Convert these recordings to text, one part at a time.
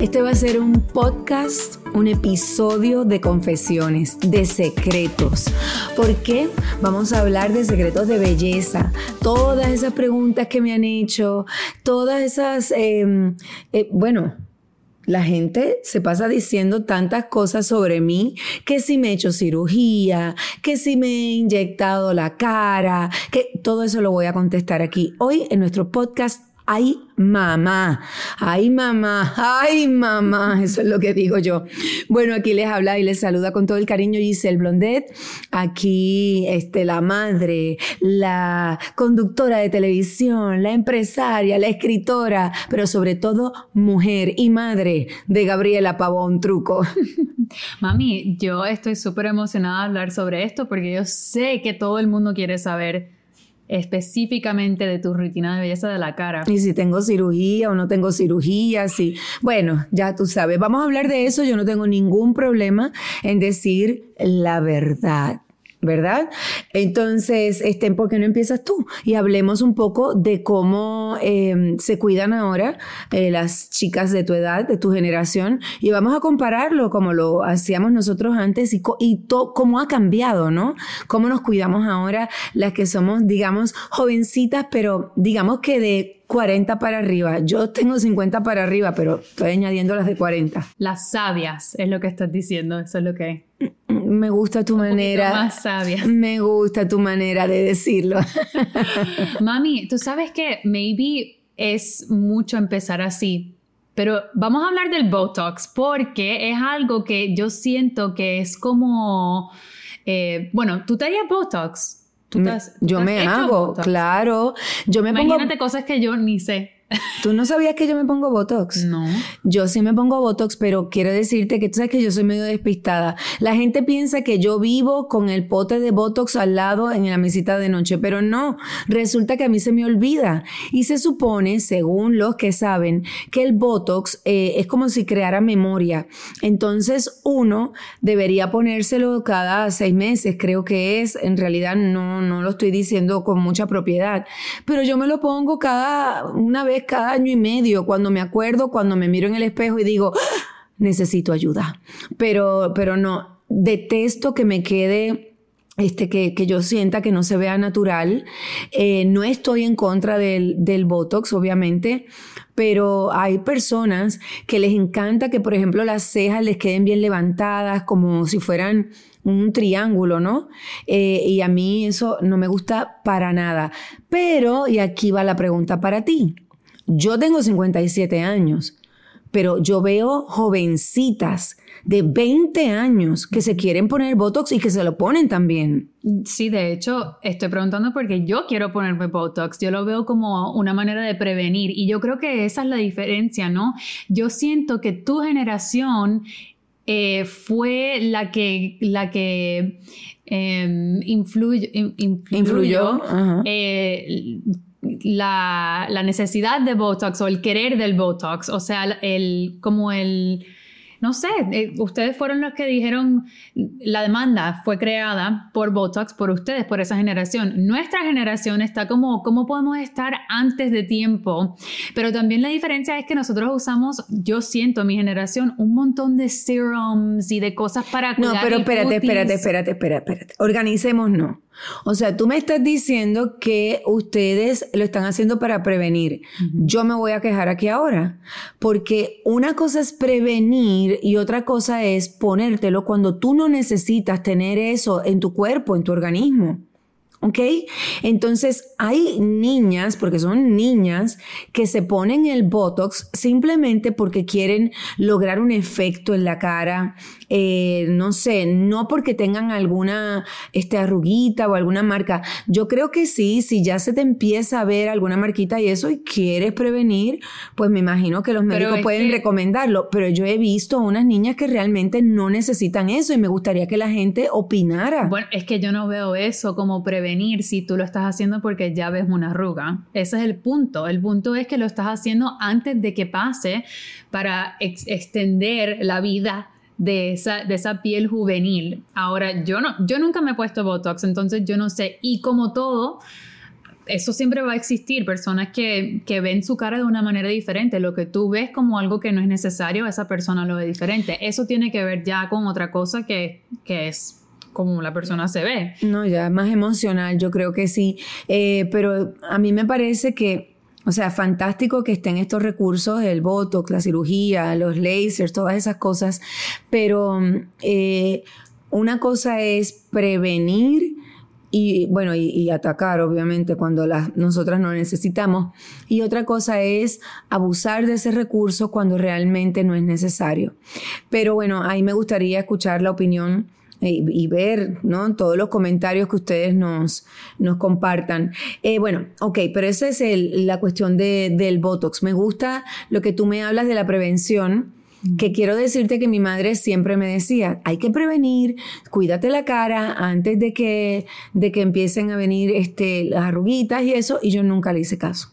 Este va a ser un podcast, un episodio de confesiones, de secretos. ¿Por qué? Vamos a hablar de secretos de belleza. Todas esas preguntas que me han hecho, todas esas, em, eh, bueno, la gente se pasa diciendo tantas cosas sobre mí, que si me he hecho cirugía, que si me he inyectado la cara, que todo eso lo voy a contestar aquí. Hoy en nuestro podcast ay mamá, ay mamá, ay mamá, eso es lo que digo yo. Bueno, aquí les habla y les saluda con todo el cariño Giselle Blondet, aquí este, la madre, la conductora de televisión, la empresaria, la escritora, pero sobre todo mujer y madre de Gabriela Pavón Truco. Mami, yo estoy súper emocionada de hablar sobre esto porque yo sé que todo el mundo quiere saber específicamente de tu rutina de belleza de la cara. Y si tengo cirugía o no tengo cirugía, si... Bueno, ya tú sabes, vamos a hablar de eso, yo no tengo ningún problema en decir la verdad. ¿Verdad? Entonces, este, ¿por qué no empiezas tú? Y hablemos un poco de cómo em, se cuidan ahora eh, las chicas de tu edad, de tu generación, y vamos a compararlo como lo hacíamos nosotros antes y, y cómo ha cambiado, ¿no? Cómo nos cuidamos ahora las que somos, digamos, jovencitas, pero digamos que de 40 para arriba. Yo tengo 50 para arriba, pero estoy añadiendo las de 40. Las sabias es lo que estás diciendo, eso es lo que... Me gusta tu manera. Más sabias. Me gusta tu manera de decirlo. Mami, tú sabes que maybe es mucho empezar así, pero vamos a hablar del Botox porque es algo que yo siento que es como, eh, bueno, tú te harías Botox yo me hago, claro. Yo me Imagínate cosas que yo ni sé. ¿Tú no sabías que yo me pongo Botox? No. Yo sí me pongo Botox, pero quiero decirte que tú sabes que yo soy medio despistada. La gente piensa que yo vivo con el pote de Botox al lado en la mesita de noche, pero no. Resulta que a mí se me olvida. Y se supone, según los que saben, que el Botox eh, es como si creara memoria. Entonces uno debería ponérselo cada seis meses, creo que es. En realidad no, no lo estoy diciendo con mucha propiedad, pero yo me lo pongo cada una vez cada año y medio, cuando me acuerdo, cuando me miro en el espejo y digo, ¡Ah! necesito ayuda. Pero, pero no, detesto que me quede este, que, que, yo sienta que no se vea natural. Eh, no estoy en contra del, del, Botox, obviamente, pero hay personas que les encanta que, por ejemplo, las cejas les queden bien levantadas, como si fueran un triángulo, ¿no? Eh, y a mí eso no me gusta para nada. Pero, y aquí va la pregunta para ti. Yo tengo 57 años, pero yo veo jovencitas de 20 años que se quieren poner Botox y que se lo ponen también. Sí, de hecho, estoy preguntando porque yo quiero ponerme Botox. Yo lo veo como una manera de prevenir y yo creo que esa es la diferencia, ¿no? Yo siento que tu generación eh, fue la que, la que em, influyó, influyó eh, la, la, necesidad de Botox o el querer del Botox, o sea, el, como el no sé, eh, ustedes fueron los que dijeron, la demanda fue creada por Botox, por ustedes, por esa generación. Nuestra generación está como, ¿cómo podemos estar antes de tiempo? Pero también la diferencia es que nosotros usamos, yo siento, mi generación, un montón de serums y de cosas para cuidar No, pero espérate, espérate, espérate, espérate, espérate. Organicémonos. O sea, tú me estás diciendo que ustedes lo están haciendo para prevenir. Yo me voy a quejar aquí ahora, porque una cosa es prevenir y otra cosa es ponértelo cuando tú no necesitas tener eso en tu cuerpo, en tu organismo. ¿Ok? Entonces hay niñas, porque son niñas, que se ponen el Botox simplemente porque quieren lograr un efecto en la cara, eh, no sé, no porque tengan alguna este, arruguita o alguna marca. Yo creo que sí, si ya se te empieza a ver alguna marquita y eso y quieres prevenir, pues me imagino que los médicos pueden recomendarlo. Pero yo he visto unas niñas que realmente no necesitan eso y me gustaría que la gente opinara. Bueno, es que yo no veo eso como prevenir si tú lo estás haciendo porque ya ves una arruga. Ese es el punto. El punto es que lo estás haciendo antes de que pase para extender la vida de esa, de esa piel juvenil. Ahora, yo, no, yo nunca me he puesto Botox, entonces yo no sé. Y como todo, eso siempre va a existir, personas que, que, ven su cara de una manera diferente. Lo que tú ves como algo que no es necesario, esa persona lo ve diferente. Eso tiene que ver ya con otra cosa que, que es como la persona se ve. No, ya más emocional, yo creo que sí. Eh, pero a mí me parece que o sea, fantástico que estén estos recursos, el botox, la cirugía, los lasers, todas esas cosas, pero eh, una cosa es prevenir y bueno, y, atacar obviamente cuando las, nosotras no necesitamos. Y otra cosa es abusar de ese recurso cuando realmente no es necesario. Pero bueno, ahí me gustaría escuchar la opinión y, ver ¿no? todos los comentarios que ustedes nos, nos compartan. Eh, bueno, ok, pero esa es la cuestión de, del Botox. Me gusta lo que tú me hablas de la prevención que quiero decirte que mi madre siempre me decía, hay que prevenir, cuídate la cara antes de que, de que empiecen a venir este, las arruguitas y eso, y yo nunca le hice caso.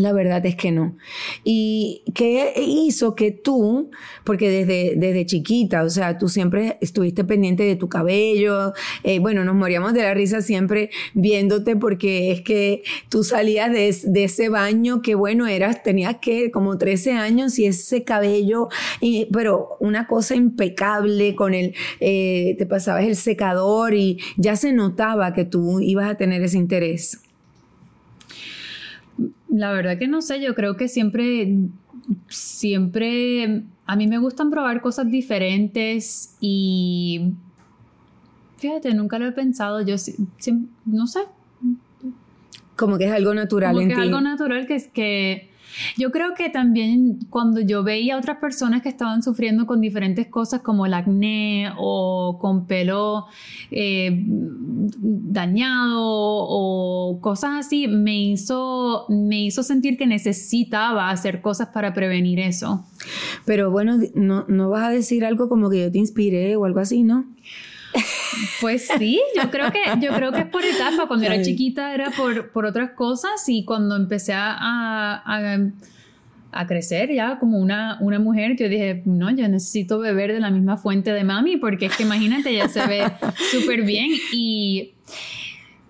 La verdad es que no. ¿Y qué hizo que tú, porque desde, desde chiquita, o sea, tú siempre estuviste pendiente de tu cabello, eh, bueno, nos moríamos de la risa siempre viéndote porque es que tú salías de, ese baño que, bueno, eras, tenías que como 13 años y ese cabello, y, pero una cosa impecable con el, eh, te pasabas el secador y ya se notaba que tú ibas a tener ese interés. La verdad que no sé, yo creo que siempre, siempre, a mí me gustan probar cosas diferentes y fíjate, nunca lo he pensado, yo no sé. Como que es algo natural Como que Es algo natural que es que yo creo que también cuando yo veía a otras personas que estaban sufriendo con diferentes cosas como el acné o con pelo eh, dañado o cosas así, me hizo, me hizo sentir que necesitaba hacer cosas para prevenir eso. Pero bueno, no, no vas a decir algo como que yo te inspiré o algo así, ¿no? Pues sí, yo creo que, yo creo que es por etapa. Cuando era chiquita era por, por otras cosas y cuando empecé a, a, a, crecer ya como una, una mujer, yo dije, no, yo necesito beber de la misma fuente de mami porque es que imagínate, ya se ve súper bien y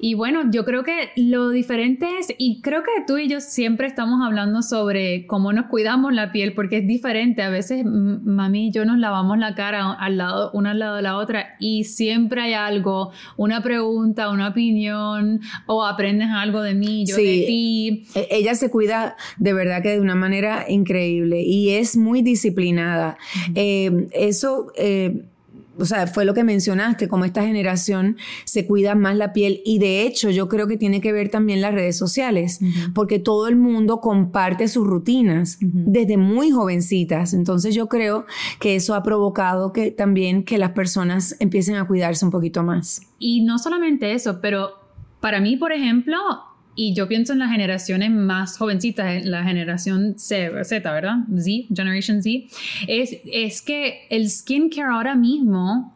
y bueno, yo creo que lo diferente es, y creo que tú y yo siempre estamos hablando sobre cómo nos cuidamos la piel, porque es diferente. A veces mami y yo nos lavamos la cara al lado, una al lado de la otra, y siempre hay algo, una pregunta, una opinión, o aprendes algo de mí, yo de ti. E, ella se cuida de verdad que de una manera increíble y es muy disciplinada. Eh, eso eh, o sea, fue lo que mencionaste, como esta generación se cuida más la piel y de hecho yo creo que tiene que ver también las redes sociales, porque todo el mundo comparte sus rutinas desde muy jovencitas, entonces yo creo que eso ha provocado que también que las personas empiecen a cuidarse un poquito más. Y no solamente eso, pero para mí, por ejemplo, y yo pienso en las generaciones más jovencitas, la generación Z, ¿verdad? Z, Generation Z, es, es que el skincare ahora mismo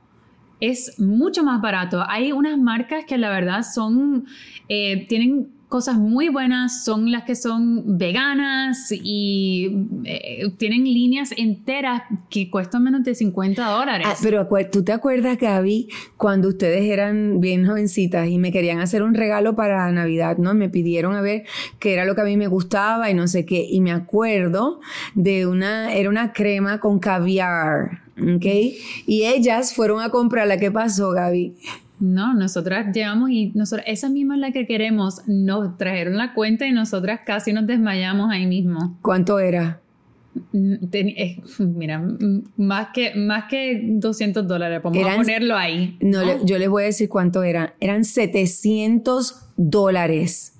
es mucho más barato. Hay unas marcas que la verdad son, eh, tienen cosas muy buenas son las que son veganas y eh, tienen líneas enteras que cuestan menos de 50 dólares. Ah, pero tú te acuerdas, Gaby, cuando ustedes eran bien jovencitas y me querían hacer un regalo para Navidad, ¿no? Me pidieron a ver qué era lo que a mí me gustaba y no sé qué. Y me acuerdo de una, era una crema con caviar, ¿ok? Y ellas fueron a comprarla. ¿Qué pasó, Gaby? No, nosotras llevamos y nosotras, esa misma es la que queremos. Nos trajeron la cuenta y nosotras casi nos desmayamos ahí mismo. ¿Cuánto era? Mm, eh, mira, mm, más que, más que 200 dólares, podemos ponerlo ahí. No, yo les voy a decir cuánto era. Eran 700 dólares.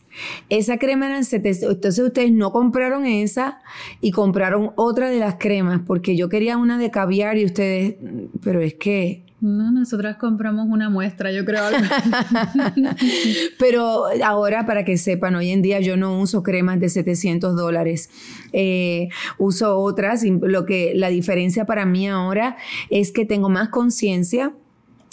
Esa crema eran 700. Entonces ustedes no compraron esa y compraron otra de las cremas porque yo quería una de caviar y ustedes, pero es que no, nosotras compramos una muestra, yo creo. Pero ahora, para que sepan, hoy en día yo no uso cremas de 700 dólares. Eh, uso otras. lo que la diferencia para mí ahora es que tengo más conciencia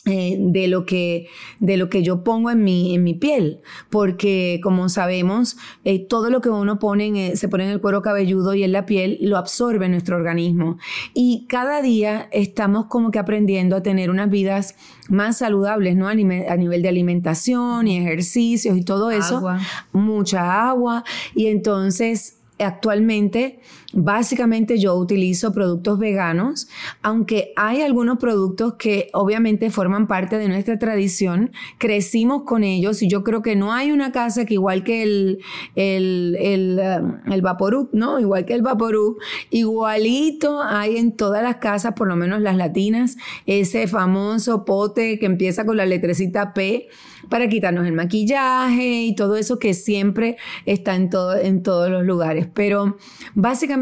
eh, de, lo que, de lo que yo pongo en mi, en mi piel, porque como sabemos, eh, todo lo que uno pone se pone en el cuero cabelludo y en la piel lo absorbe nuestro organismo. Y cada día estamos como que aprendiendo a tener unas vidas más saludables, ¿no? A, nivel de alimentación y ejercicios y todo eso. Mucha agua. Y entonces, actualmente Básicamente yo utilizo productos veganos, aunque hay algunos productos que obviamente forman parte de nuestra tradición, crecimos con ellos y yo creo que no hay una casa que igual que el, el, el, um, el Vaporub, ¿no? Igual que el Vaporub, igualito hay en todas las casas, por lo menos las latinas, ese famoso pote que empieza con la letrecita P para quitarnos el maquillaje y todo eso que siempre está en, todo, en todos los lugares. Pero básicamente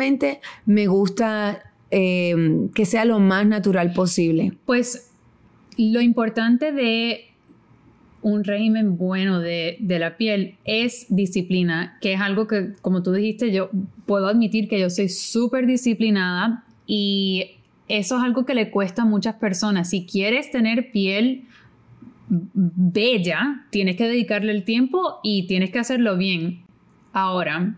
me gusta eh, que sea lo más natural posible. Pues lo importante de un régimen bueno de, de, la piel es disciplina, que es algo que, como tú dijiste, yo puedo admitir que yo soy súper disciplinada y eso es algo que le cuesta a muchas personas. Si quieres tener piel bella, tienes que dedicarle el tiempo y tienes que hacerlo bien. Ahora,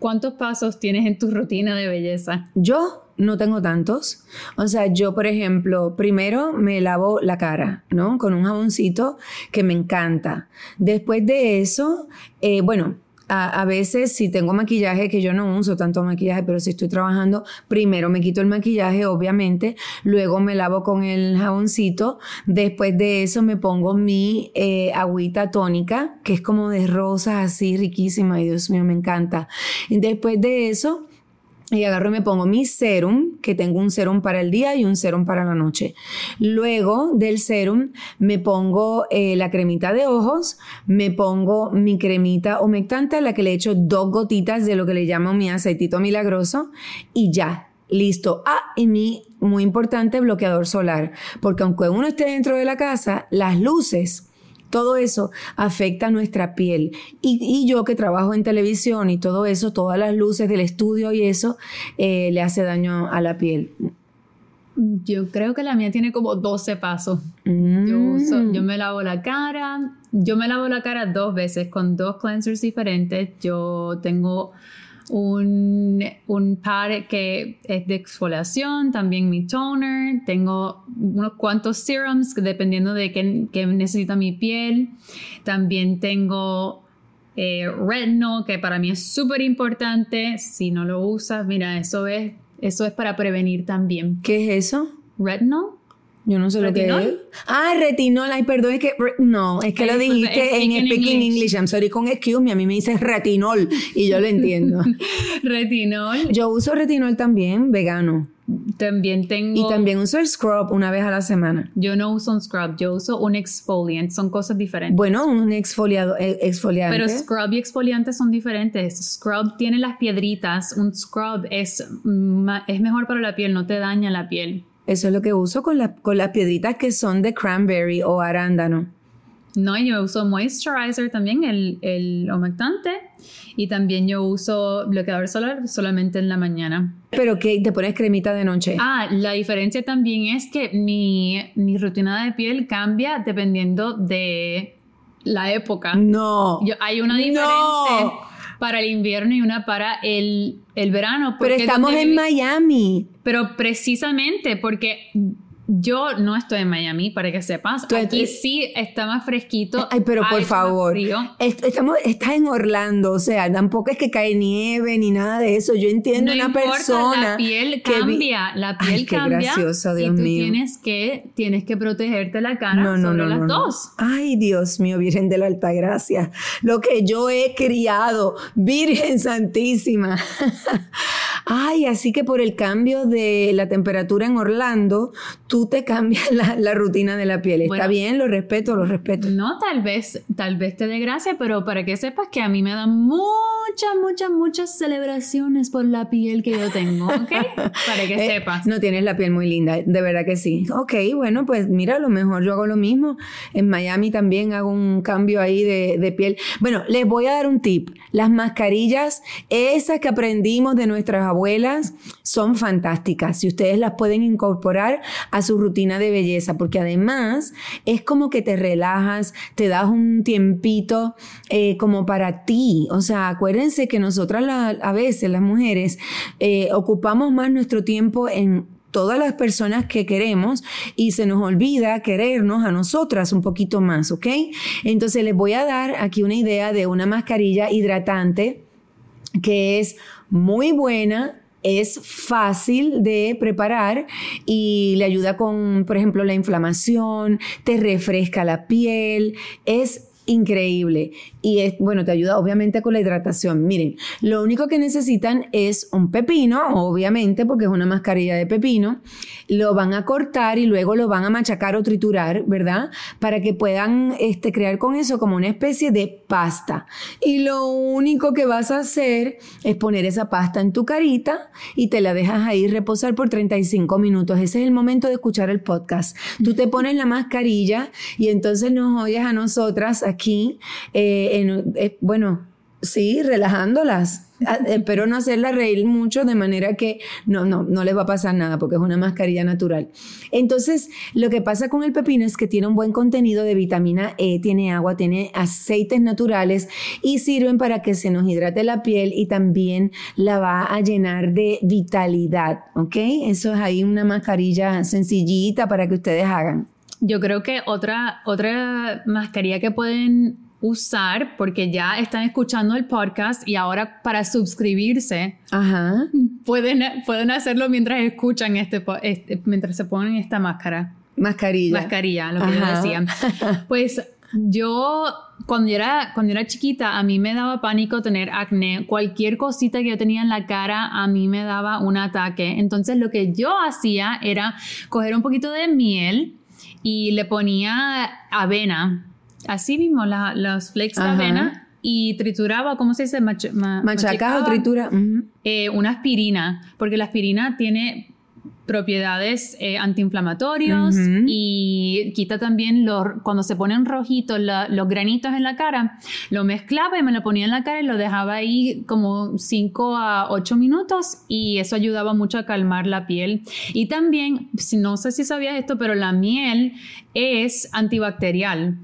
¿cuántos pasos tienes en tu rutina de belleza? Yo no tengo tantos. O sea, yo, por ejemplo, primero me lavo la cara, ¿no? Con un jaboncito que me encanta. Después de eso, eh, bueno, a, veces si tengo maquillaje, que yo no uso tanto maquillaje, pero si estoy trabajando, primero me quito el maquillaje, obviamente, luego me lavo con el jaboncito, después de eso me pongo mi eh, agüita tónica, que es como de rosas así, riquísima, y Dios mío, me encanta. Después de eso, y agarro y me pongo mi serum, que tengo un serum para el día y un serum para la noche. Luego del serum me pongo eh, la cremita de ojos, me pongo mi cremita humectante a la que le echo dos gotitas de lo que le llamo mi aceitito milagroso y ya, listo. Ah, y mi muy importante bloqueador solar, porque aunque uno esté dentro de la casa, las luces todo eso afecta nuestra piel. Y, yo que trabajo en televisión y todo eso, todas las luces del estudio y eso, eh, le hace daño a la piel. Yo creo que la mía tiene como 12 pasos. Yo, mm. yo me lavo la cara. Yo me lavo la cara dos veces con dos cleansers diferentes. Yo tengo un, un pad que es de exfoliación, también mi toner, tengo unos cuantos serums dependiendo de qué, necesita mi piel, también tengo eh, retinol que para mí es súper importante, si no lo usas, mira, eso es, eso es para prevenir también. ¿Qué es eso? Retinol. Yo no sé lo que es. Ah, retinol. Ay, perdón, es que. No, es que lo dijiste en Speaking English. I'm sorry con excuse me. A mí me dices retinol y yo lo entiendo. retinol. Yo uso retinol también, vegano. También tengo. Y también uso el scrub una vez a la semana. Yo no uso un scrub, yo uso un exfoliant. Son cosas diferentes. Bueno, un exfoliado, eh, exfoliante. Pero scrub y exfoliante son diferentes. Scrub tiene las piedritas. Un scrub es, es mejor para la piel, no te daña la piel. Eso es lo que uso con, con las piedritas que son de cranberry o arándano. No, yo uso moisturizer también, el, el humectante. Y también yo uso bloqueador solar solamente en la mañana. ¿Pero qué? ¿Te pones cremita de noche? Ah, la diferencia también es que mi, mi rutina de piel cambia dependiendo de la época. No. hay una diferencia para el invierno y una para el, el verano. Pero estamos en Miami. Pero precisamente porque yo no estoy en Miami, para que sepas. Aquí sí está más fresquito. Ay, pero por favor. Estamos, estás en Orlando, o sea, tampoco es que cae nieve ni nada de eso. Yo entiendo una persona. La piel cambia, la piel Ay, qué cambia. Gracioso, Dios y tú mío. Tienes que, tienes que protegerte la cara no, no, sobre las dos. Ay, Dios mío, Virgen de la Alta Gracia. Lo que yo he criado, Virgen Santísima. Ay, así que por el cambio de la temperatura en Orlando, tú te cambias la, rutina de la piel. Está bien, lo respeto, lo respeto. No, tal vez, tal vez te dé gracia, pero para que sepas que a mí me dan muchas, muchas, muchas celebraciones por la piel que yo tengo, ¿ok? Para que eh, sepas. No tienes la piel muy linda, de verdad que sí. Ok, bueno, pues mira, a lo mejor yo hago lo mismo. En Miami también hago un cambio ahí de, de piel. Bueno, les voy a dar un tip. Las mascarillas, esas que aprendimos de nuestras abuelas, abuelas son fantásticas. Si ustedes las pueden incorporar a su rutina de belleza, porque además es como que te relajas, te das un tiempito eh, como para ti. O sea, acuérdense que nosotras a veces, las mujeres, eh, ocupamos más nuestro tiempo en todas las personas que queremos y se nos olvida querernos a nosotras un poquito más, ¿ok? Entonces les voy a dar aquí una idea de una mascarilla hidratante que es muy buena, es fácil de preparar y le ayuda con, por ejemplo, la inflamación, te refresca la piel, es increíble y es, bueno, te ayuda obviamente con la hidratación. Miren, lo único que necesitan es un pepino, obviamente, porque es una mascarilla de pepino. Lo van a cortar y luego lo van a machacar o triturar, ¿verdad? Para que puedan este, crear con eso como una especie de pasta. Y lo único que vas a hacer es poner esa pasta en tu carita y te la dejas ahí reposar por 35 minutos. Ese es el momento de escuchar el podcast. Tú te pones la mascarilla y entonces nos oyes a nosotras aquí. Eh, eh, bueno, sí, relajándolas. Ah, espero no hacerlas reír mucho de manera que no, no, no les va a pasar nada porque es una mascarilla natural. Entonces, lo que pasa con el pepino es que tiene un buen contenido de vitamina E, tiene agua, tiene aceites naturales y sirven para que se nos hidrate la piel y también la va a llenar de vitalidad, ¿ok? Eso es ahí una mascarilla sencillita para que ustedes hagan. Yo creo que otra, otra mascarilla que pueden usar porque ya están escuchando el podcast y ahora para suscribirse Pueden, pueden hacerlo mientras escuchan este, este, mientras se ponen esta máscara. Mascarilla. Mascarilla, lo que yo decía. Pues yo cuando yo, era, cuando era chiquita, a mí me daba pánico tener acné. Cualquier cosita que yo tenía en la cara, a mí me daba un ataque. Entonces lo que yo hacía era coger un poquito de miel y le ponía avena así mismo los flakes de avena y trituraba, ¿cómo se dice? Mach o tritura. Eh, una aspirina, porque la aspirina tiene propiedades eh, antiinflamatorios y quita también los, cuando se ponen rojitos los granitos en la cara, lo mezclaba y me lo ponía en la cara y lo dejaba ahí como 5 a 8 minutos y eso ayudaba mucho a calmar la piel. Y también, no sé si sabías esto, pero la miel es antibacterial.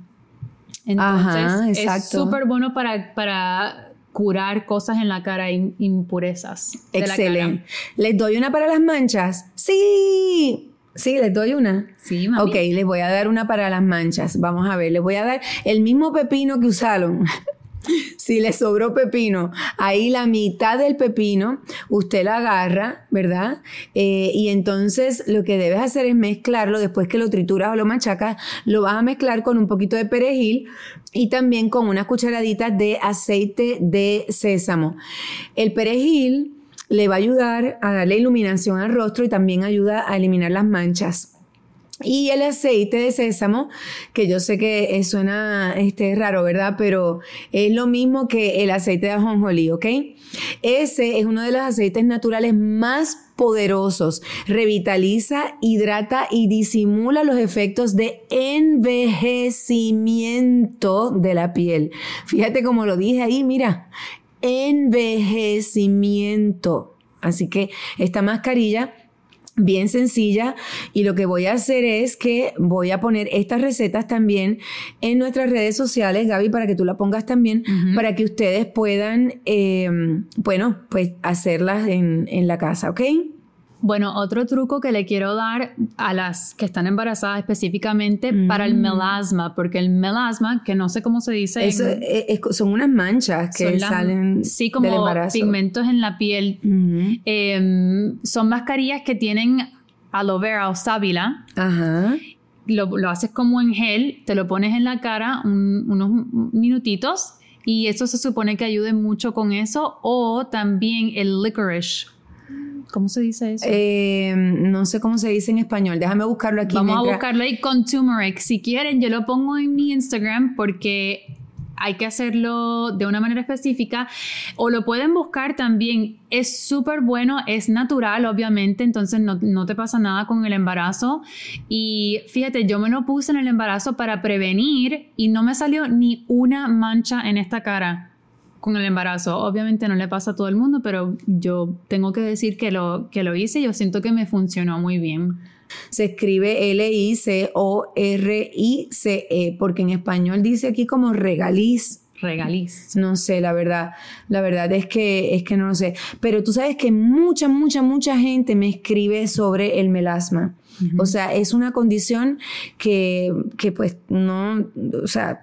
Entonces es súper bueno para, para curar cosas en la cara, impurezas. Excelente. ¿Les doy una para las manchas? Sí. Sí, les doy una. Sí, mami. Ok, les voy a dar una para las manchas. Vamos a ver, les voy a dar el mismo pepino que usaron. si le sobró pepino, ahí la mitad del pepino, usted la agarra, ¿verdad? Eh, y entonces lo que debes hacer es mezclarlo, después que lo trituras o lo machacas, lo vas a mezclar con un poquito de perejil y también con unas cucharaditas de aceite de sésamo. El perejil le va a ayudar a darle iluminación al rostro y también ayuda a eliminar las manchas. Y el aceite de sésamo, que yo sé que suena este, raro, ¿verdad? Pero es lo mismo que el aceite de ajonjolí, ¿ok? Ese es uno de los aceites naturales más poderosos. Revitaliza, hidrata y disimula los efectos de envejecimiento de la piel. Fíjate como lo dije ahí, mira, envejecimiento. Así que esta mascarilla bien sencilla y lo que voy a hacer es que voy a poner estas recetas también en nuestras redes sociales, Gaby, para que tú la pongas también, para que ustedes puedan, eh, bueno, pues hacerlas en, en la casa, ¿ok? Bueno, otro truco que le quiero dar a las que están embarazadas específicamente para el mm. melasma, porque el melasma, que no sé cómo se dice. son unas manchas que salen sí, como pigmentos en la piel. Em, son mascarillas que tienen aloe vera o sábila. Ajá. Lo, lo, haces como en gel, te lo pones en la cara unos minutitos y eso se supone que ayude mucho con eso. O también el licorice ¿Cómo se dice eso? Eh, no sé cómo se dice en español. Déjame buscarlo aquí. Vamos a buscarlo ahí con turmeric. Si quieren, yo lo pongo en mi Instagram porque hay que hacerlo de una manera específica o lo pueden buscar también. Es súper bueno, es natural, obviamente, entonces no, no, te pasa nada con el embarazo. Y fíjate, yo me lo puse en el embarazo para prevenir y no me salió ni una mancha en esta cara con el embarazo. Obviamente no le pasa a todo el mundo, pero yo tengo que decir que lo, que lo hice y yo siento que me funcionó muy bien. Se escribe L-I-C-O-R-I-C-E, porque en español dice aquí como regaliz. Regaliz. No sé, la verdad. La verdad es que, es que no lo sé. Pero tú sabes que mucha, mucha, mucha gente me escribe sobre el melasma. O sea, es una condición que, que pues no, o sea,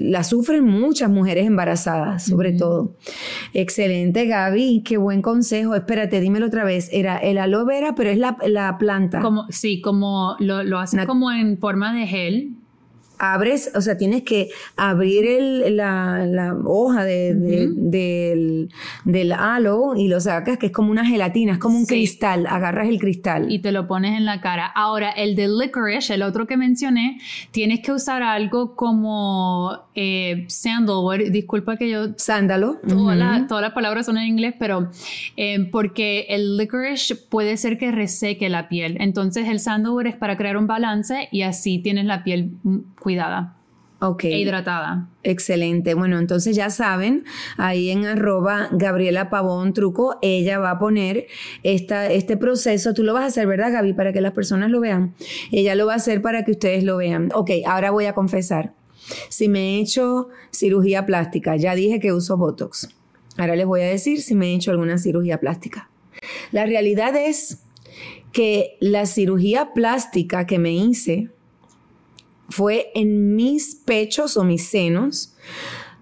la sufren muchas mujeres embarazadas, sobre todo. Excelente, Gaby, qué buen consejo. Espérate, dímelo otra vez. Era el aloe vera, pero es la, planta. Como, sí, como lo, lo hacen como en forma de gel, abres, o sea, tienes que abrir el, la, la, hoja de, del, del, halo y lo sacas, que es como una gelatina, es como un cristal, agarras el cristal. Y te lo pones en la cara. Ahora, el de licorice, el otro que mencioné, tienes que usar algo como eh, sandalwood, disculpa que yo... Sándalo. Todas, las palabras son en inglés, pero eh, porque el licorice puede ser que reseque la piel. Entonces el sandalwood es para crear un balance y así tienes la piel cuidada. Ok. E hidratada. Excelente. Bueno, entonces ya saben, ahí en arroba Gabriela Pavón Truco, ella va a poner esta, este proceso. Tú lo vas a hacer, ¿verdad, Gaby? Para que las personas lo vean. Ella lo va a hacer para que ustedes lo vean. Ok, ahora voy a confesar. Si me he hecho cirugía plástica, ya dije que uso Botox. Ahora les voy a decir si me he hecho alguna cirugía plástica. La realidad es que la cirugía plástica que me hice fue en mis pechos o mis senos,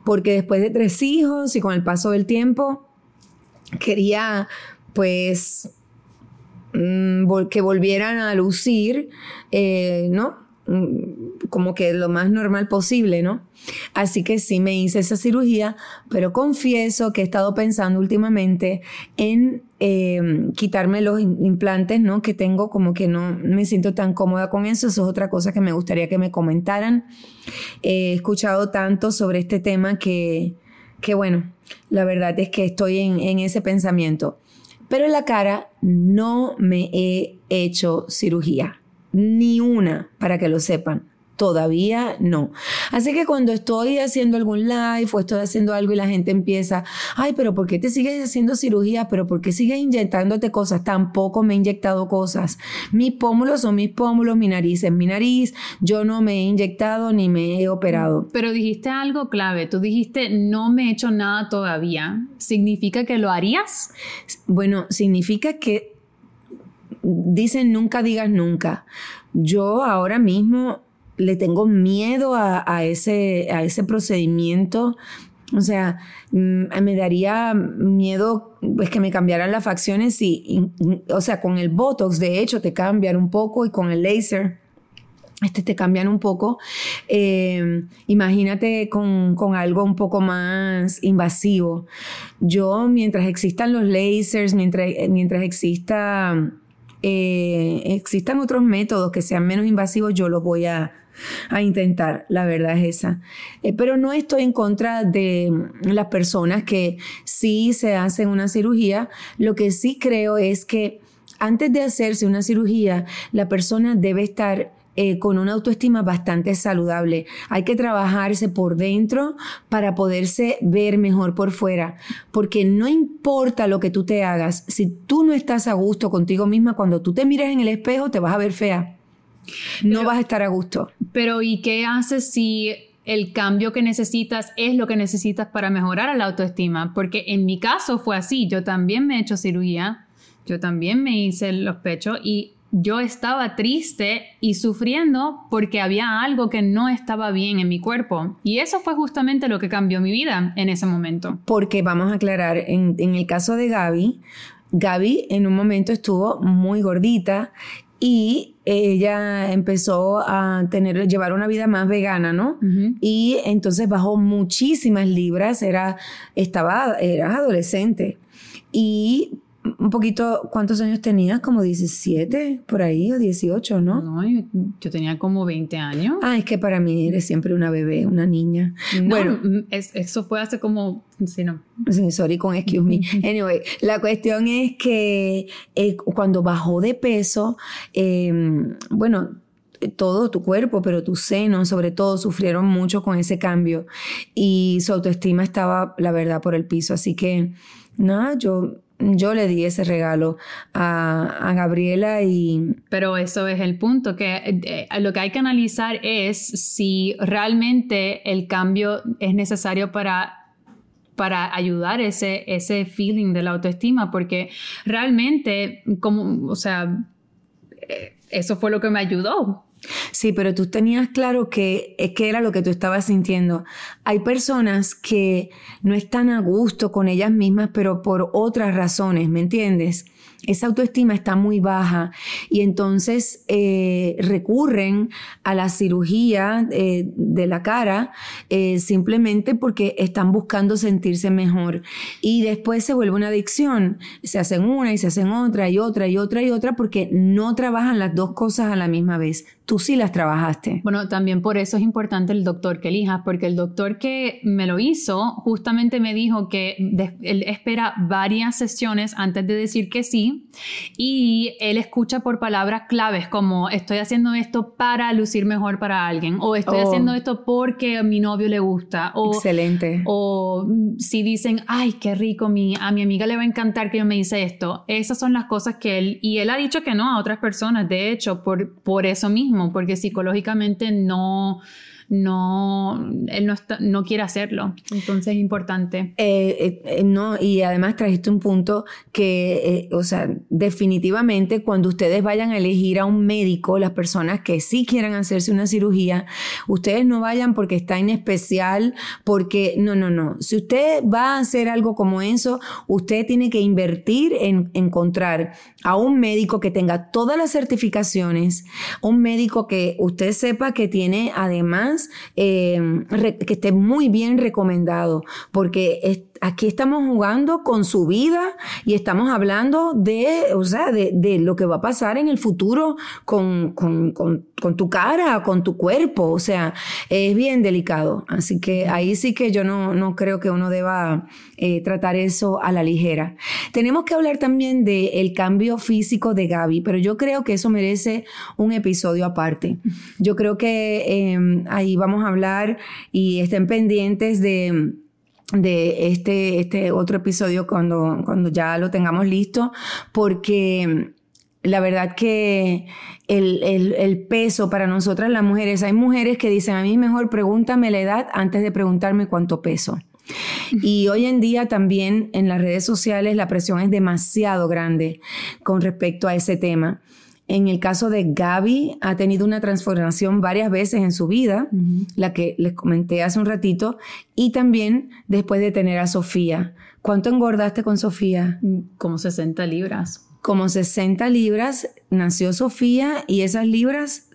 porque después de tres hijos y con el paso del tiempo, quería pues mm, que volvieran a lucir, eh, ¿no? Mm, como que lo más normal posible, ¿no? Así que sí me hice esa cirugía, pero confieso que he estado pensando últimamente en em, quitarme los implantes, ¿no? Que tengo como que no me siento tan cómoda con eso. Eso es otra cosa que me gustaría que me comentaran. He escuchado tanto sobre este tema que, que bueno, la verdad es que estoy en, en ese pensamiento. Pero en la cara no me he hecho cirugía ni una, para que lo sepan. Todavía no. Así que cuando estoy haciendo algún live o estoy haciendo algo y la gente empieza, ay, pero ¿por qué te sigues haciendo cirugía? ¿Pero por qué sigues inyectándote cosas? Tampoco me he inyectado cosas. Mis pómulos son mis pómulos, mi nariz es mi nariz. Yo no me he inyectado ni me he operado. Pero dijiste algo clave. Tú dijiste, no me he hecho nada todavía. ¿Significa que lo harías? Bueno, significa que dicen nunca digas nunca. Yo ahora mismo le tengo miedo a, ese, a ese procedimiento. O sea, mm, me daría miedo pues, que me cambiaran las facciones y, o sea, con el Botox de hecho te cambian un poco y con el laser este te cambian un poco. Eh, imagínate con, con, algo un poco más invasivo. Yo, mientras existan los lasers, mientras, mientras exista eh, existan otros métodos que sean menos invasivos, yo los voy a, intentar, la verdad es esa. Eh, pero no estoy en contra de las personas que sí se hacen una cirugía. Lo que sí creo es que antes de hacerse una cirugía, la persona debe estar eh, con una autoestima bastante saludable. Hay que trabajarse por dentro para poderse ver mejor por fuera, porque no importa lo que tú te hagas, si tú no estás a gusto contigo misma, cuando tú te mires en el espejo te vas a ver fea. No vas a estar a gusto. Pero ¿y qué haces si el cambio que necesitas es lo que necesitas para mejorar la autoestima? Porque en mi caso fue así, yo también me he hecho cirugía, yo también me hice los pechos y yo estaba triste y sufriendo porque había algo que no estaba bien en mi cuerpo. Y eso fue justamente lo que cambió mi vida en ese momento. Porque vamos a aclarar, en, el caso de Gaby, Gaby en un momento estuvo muy gordita y ella empezó a tener, llevar una vida más vegana, ¿no? Y entonces bajó muchísimas libras, era, estaba, era adolescente. Y un poquito, ¿cuántos años tenías? Como 17, por ahí, o 18, ¿no? No, yo, tenía como 20 años. Ah, es que para mí eres siempre una bebé, una niña. bueno, eso fue hace como, sí, no. Sí, sorry con excuse me. Anyway, la cuestión es que eh, cuando bajó de peso, em, bueno, todo tu cuerpo, pero tus senos sobre todo sufrieron mucho con ese cambio y su autoestima estaba, la verdad, por el piso. Así que, nada, yo yo le di ese regalo a, Gabriela y... Pero eso es el punto, que eh, lo que hay que analizar es si realmente el cambio es necesario para para ayudar ese, ese feeling de la autoestima, porque realmente, como, o sea, eh, eso fue lo que me ayudó. Sí, pero tú tenías claro que, es que era lo que tú estabas sintiendo. Hay personas que no están a gusto con ellas mismas, pero por otras razones, ¿me entiendes? Esa autoestima está muy baja y entonces eh, recurren a la cirugía eh, de la cara eh, simplemente porque están buscando sentirse mejor y después se vuelve una adicción, se hacen una y se hacen otra y otra y otra y otra porque no trabajan las dos cosas a la misma vez. Tú sí las trabajaste. Bueno, también por eso es importante el doctor que elijas, porque el doctor que me lo hizo justamente me dijo que él espera varias sesiones antes de decir que sí y él escucha por palabras claves como estoy haciendo esto para lucir mejor para alguien o estoy oh. haciendo esto porque a mi novio le gusta o excelente o si dicen ay qué rico mi, a mi amiga le va a encantar que yo me hice esto esas son las cosas que él y él ha dicho que no a otras personas de hecho por, por eso mismo porque psicológicamente no no, él no, no quiere hacerlo. Entonces es importante. Eh, eh, eh, no, y además trajiste un punto que, o sea, definitivamente cuando ustedes vayan a elegir a un médico, las personas que sí quieran hacerse una cirugía, ustedes no vayan porque está en especial, porque no, no, no. Si usted va a hacer algo como eso, usted tiene que invertir en encontrar a un médico que tenga todas las certificaciones, un médico que usted sepa que tiene además Em, que esté muy bien recomendado, porque aquí estamos jugando con su vida y estamos hablando de, o sea, de, lo que va a pasar en el futuro con, con, tu cara, con tu cuerpo, o sea, es bien delicado. Así que ahí sí que yo no, no creo que uno deba eh, tratar eso a la ligera. Tenemos que hablar también del cambio físico de Gaby, pero yo creo que eso merece un episodio aparte. Yo creo que em, ahí vamos a hablar y estén pendientes de de este, este otro episodio cuando, cuando ya lo tengamos listo, porque la verdad que el, el, peso para nosotras las mujeres, hay mujeres que dicen a mí mejor pregúntame la edad antes de preguntarme cuánto peso. Y hoy en día también en las redes sociales la presión es demasiado grande con respecto a ese tema. En el caso de Gaby, ha tenido una transformación varias veces en su vida, la que les comenté hace un ratito, y también después de tener a Sofía. ¿Cuánto engordaste con Sofía? Como 60 libras. Como 60 libras, nació Sofía y esas libras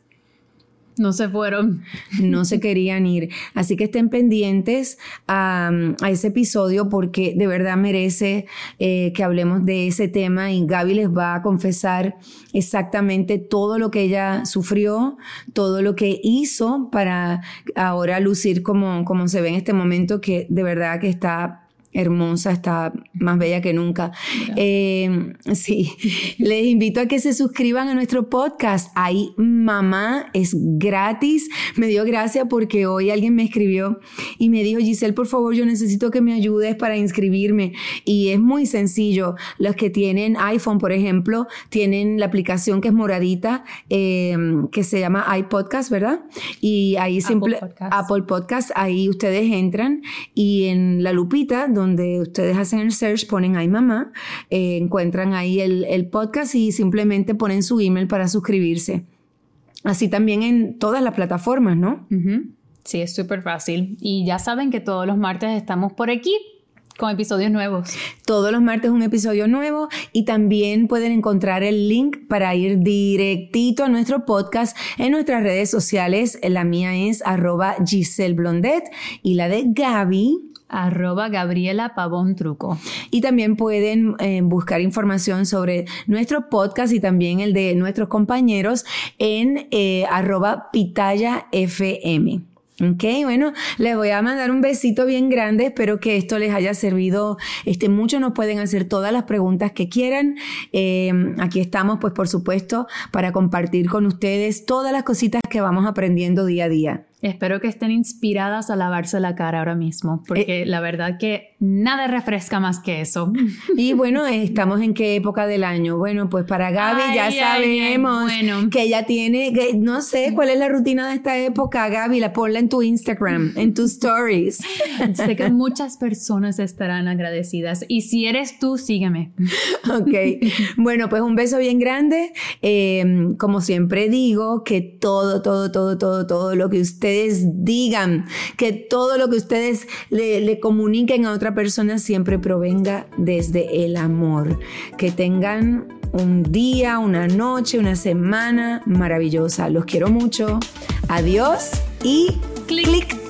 no se fueron. No se querían ir. Así que estén pendientes a, ese episodio porque de verdad merece eh, que hablemos de ese tema y Gaby les va a confesar exactamente todo lo que ella sufrió, todo lo que hizo para ahora lucir como, como se ve en este momento que de verdad que está hermosa, está más bella que nunca. Eh, sí, les invito a que se suscriban a nuestro podcast. Ahí mamá es gratis. Me dio gracia porque hoy alguien me escribió y me dijo, Giselle, por favor, yo necesito que me ayudes para inscribirme. Y es muy sencillo. Los que tienen iPhone, por ejemplo, tienen la aplicación que es moradita, eh, que se llama iPodcast, ¿verdad? Y ahí simple Apple Podcast, ahí ustedes entran y en la lupita, donde donde ustedes hacen el search, ponen ahí mamá, eh, encuentran ahí el, podcast y simplemente ponen su email para suscribirse. Así también en todas las plataformas, ¿no? Sí, es súper fácil. Y ya saben que todos los martes estamos por aquí con episodios nuevos. Todos los martes un episodio nuevo y también pueden encontrar el link para ir directito a nuestro podcast en nuestras redes sociales. La mía es arroba Giselle Blondet y la de Gaby arroba Gabriela Pavón Truco. Y también pueden eh, buscar información sobre nuestro podcast y también el de nuestros compañeros en eh, arroba Pitaya FM. Ok, bueno, les voy a mandar un besito bien grande. Espero que esto les haya servido este, mucho. Nos pueden hacer todas las preguntas que quieran. Eh, aquí estamos, pues, por supuesto, para compartir con ustedes todas las cositas que vamos aprendiendo día a día. Espero que estén inspiradas a lavarse la cara ahora mismo, porque eh, la verdad que nada refresca más que eso. Y bueno, estamos en qué época del año. Bueno, pues para Gaby ya sabemos que ella tiene, que, no sé cuál es la rutina de esta época. Gaby, la ponla en tu Instagram, en tus stories. Sé que muchas personas estarán agradecidas. Y si eres tú, sígueme. Ok. Bueno, pues un beso bien grande. Em, como siempre digo, que todo, todo, todo, todo, todo lo que ustedes digan, que todo lo que ustedes le, le comuniquen a otra persona siempre provenga desde el amor. Que tengan un día, una noche, una semana maravillosa. Los quiero mucho. Adiós y clic.